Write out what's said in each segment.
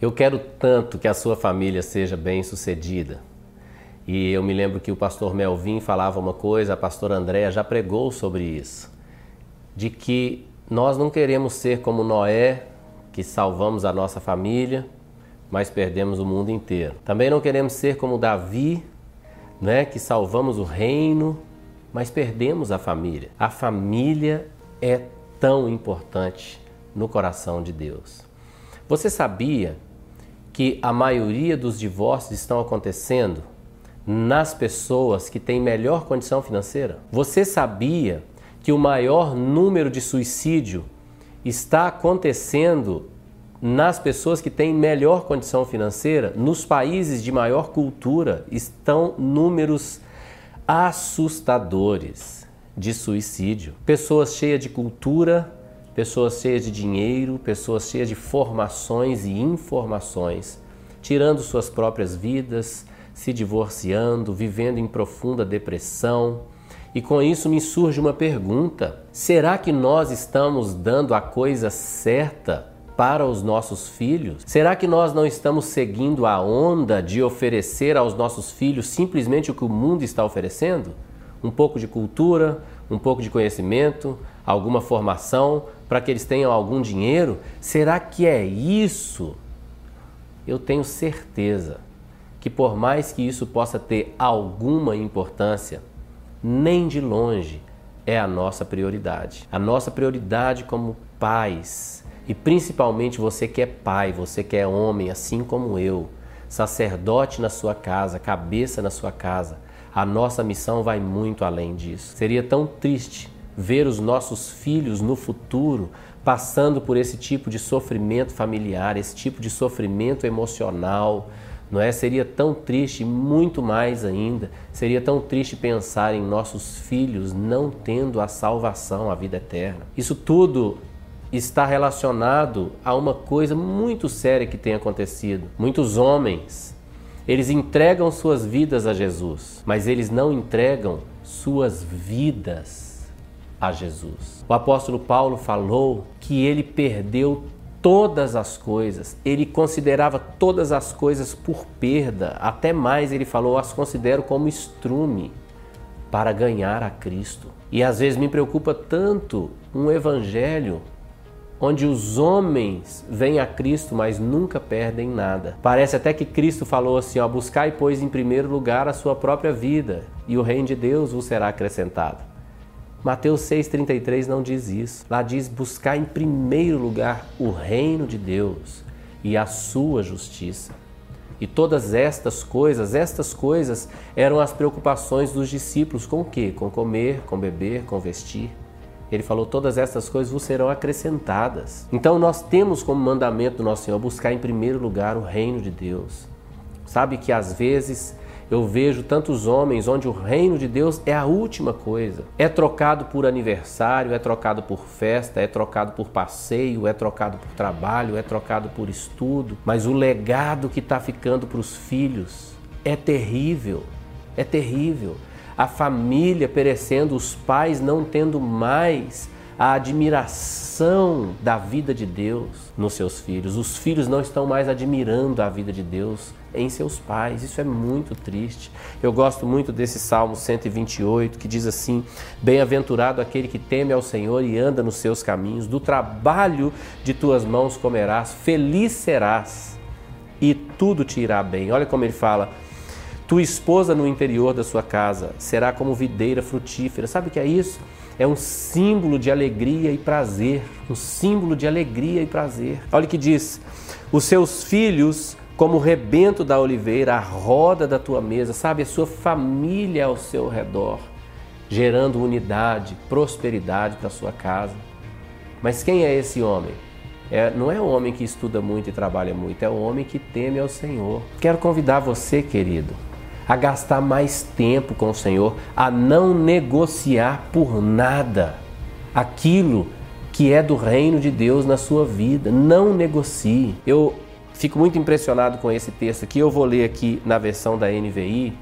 Eu quero tanto que a sua família seja bem-sucedida. E eu me lembro que o pastor Melvin falava uma coisa, a pastora Andréa já pregou sobre isso, de que nós não queremos ser como Noé, que salvamos a nossa família, mas perdemos o mundo inteiro. Também não queremos ser como Davi, né, que salvamos o reino, mas perdemos a família. A família é tão importante no coração de Deus. Você sabia que a maioria dos divórcios estão acontecendo nas pessoas que têm melhor condição financeira? Você sabia que o maior número de suicídio está acontecendo nas pessoas que têm melhor condição financeira? Nos países de maior cultura estão números assustadores de suicídio. Pessoas cheias de cultura pessoas cheias de dinheiro, pessoas cheias de formações e informações, tirando suas próprias vidas, se divorciando, vivendo em profunda depressão. E com isso me surge uma pergunta: será que nós estamos dando a coisa certa para os nossos filhos? Será que nós não estamos seguindo a onda de oferecer aos nossos filhos simplesmente o que o mundo está oferecendo? Um pouco de cultura, um pouco de conhecimento, alguma formação, para que eles tenham algum dinheiro? Será que é isso? Eu tenho certeza que, por mais que isso possa ter alguma importância, nem de longe é a nossa prioridade. A nossa prioridade como pais, e principalmente você que é pai, você que é homem, assim como eu, sacerdote na sua casa, cabeça na sua casa, a nossa missão vai muito além disso. Seria tão triste ver os nossos filhos no futuro passando por esse tipo de sofrimento familiar, esse tipo de sofrimento emocional, não é? Seria tão triste, muito mais ainda, seria tão triste pensar em nossos filhos não tendo a salvação, a vida eterna. Isso tudo está relacionado a uma coisa muito séria que tem acontecido. Muitos homens, eles entregam suas vidas a Jesus, mas eles não entregam suas vidas a Jesus. O apóstolo Paulo falou que ele perdeu todas as coisas, ele considerava todas as coisas por perda, até mais ele falou, as considero como estrume para ganhar a Cristo. E às vezes me preocupa tanto um evangelho onde os homens vêm a Cristo, mas nunca perdem nada. Parece até que Cristo falou assim: ó, buscai, pois, em primeiro lugar a sua própria vida, e o reino de Deus vos será acrescentado. Mateus 6,33 não diz isso. Lá diz buscar em primeiro lugar o reino de Deus e a sua justiça. E todas estas coisas, estas coisas eram as preocupações dos discípulos com o quê? Com comer, com beber, com vestir. Ele falou: todas essas coisas vos serão acrescentadas. Então nós temos como mandamento do nosso Senhor buscar em primeiro lugar o reino de Deus. Sabe que às vezes eu vejo tantos homens onde o reino de Deus é a última coisa. É trocado por aniversário, é trocado por festa, é trocado por passeio, é trocado por trabalho, é trocado por estudo. Mas o legado que está ficando para os filhos é terrível. É terrível. A família perecendo, os pais não tendo mais a admiração da vida de Deus nos seus filhos. Os filhos não estão mais admirando a vida de Deus em seus pais. Isso é muito triste. Eu gosto muito desse Salmo 128 que diz assim: Bem-aventurado aquele que teme ao Senhor e anda nos seus caminhos, do trabalho de tuas mãos comerás, feliz serás e tudo te irá bem. Olha como ele fala. Tua esposa no interior da sua casa será como videira frutífera. Sabe o que é isso? é um símbolo de alegria e prazer, um símbolo de alegria e prazer. Olha o que diz: os seus filhos como o rebento da oliveira, a roda da tua mesa, sabe, a sua família ao seu redor, gerando unidade, prosperidade para a sua casa. Mas quem é esse homem? É, não é o homem que estuda muito e trabalha muito, é o homem que teme ao Senhor. Quero convidar você, querido, a gastar mais tempo com o Senhor, a não negociar por nada aquilo que é do reino de Deus na sua vida. Não negocie. Eu fico muito impressionado com esse texto aqui. Eu vou ler aqui na versão da NVI,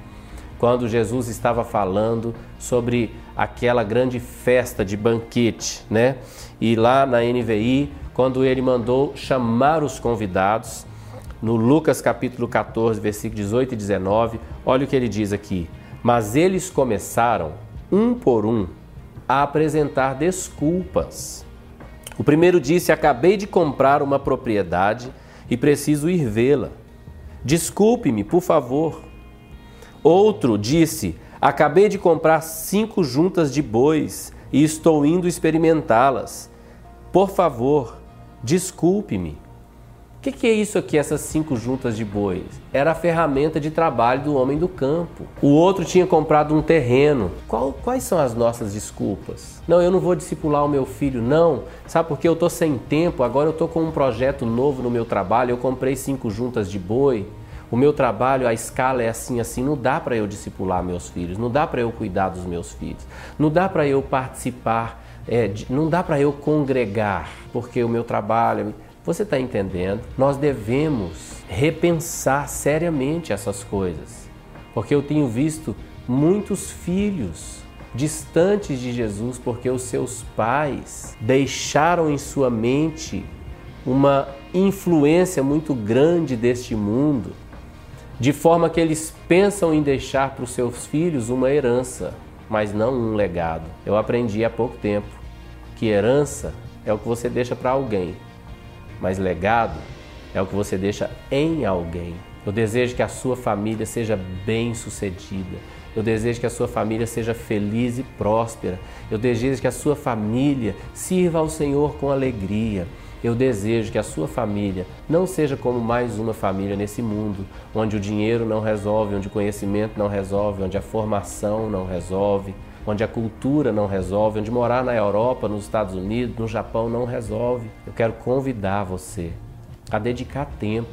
quando Jesus estava falando sobre aquela grande festa de banquete, né? E lá na NVI, quando ele mandou chamar os convidados, no Lucas capítulo 14, versículo 18 e 19, olha o que ele diz aqui. Mas eles começaram, um por um, a apresentar desculpas. O primeiro disse: Acabei de comprar uma propriedade e preciso ir vê-la. Desculpe-me, por favor. Outro disse: Acabei de comprar cinco juntas de bois e estou indo experimentá-las. Por favor, desculpe-me. Que, que, é isso aqui, essas cinco juntas de bois? Era a ferramenta de trabalho do homem do campo. O outro tinha comprado um terreno. Qual, quais são as nossas desculpas? Não, eu não vou discipular o meu filho, não. Sabe por que eu estou sem tempo? Agora eu estou com um projeto novo no meu trabalho. Eu comprei cinco juntas de boi. O meu trabalho, a escala é assim, assim. Não dá para eu discipular meus filhos, não dá para eu cuidar dos meus filhos, não dá para eu participar, é, não dá para eu congregar, porque o meu trabalho. Você está entendendo? Nós devemos repensar seriamente essas coisas, porque eu tenho visto muitos filhos distantes de Jesus porque os seus pais deixaram em sua mente uma influência muito grande deste mundo de forma que eles pensam em deixar para os seus filhos uma herança, mas não um legado. Eu aprendi há pouco tempo que herança é o que você deixa para alguém, mas legado é o que você deixa em alguém. Eu desejo que a sua família seja bem-sucedida. Eu desejo que a sua família seja feliz e próspera. Eu desejo que a sua família sirva ao Senhor com alegria. Eu desejo que a sua família não seja como mais uma família nesse mundo, onde o dinheiro não resolve, onde o conhecimento não resolve, onde a formação não resolve, onde a cultura não resolve, onde morar na Europa, nos Estados Unidos, no Japão não resolve. Eu quero convidar você a dedicar tempo,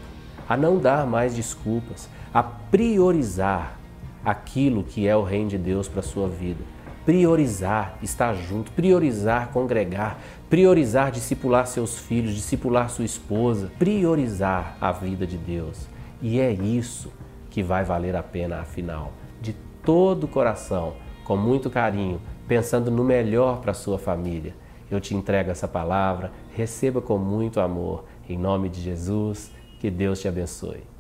a não dar mais desculpas, a priorizar aquilo que é o reino de Deus para a sua vida priorizar estar junto, priorizar congregar, priorizar discipular seus filhos, discipular sua esposa, priorizar a vida de Deus. E é isso que vai valer a pena, afinal, de todo o coração, com muito carinho, pensando no melhor para sua família. Eu te entrego essa palavra, receba com muito amor, em nome de Jesus, que Deus te abençoe.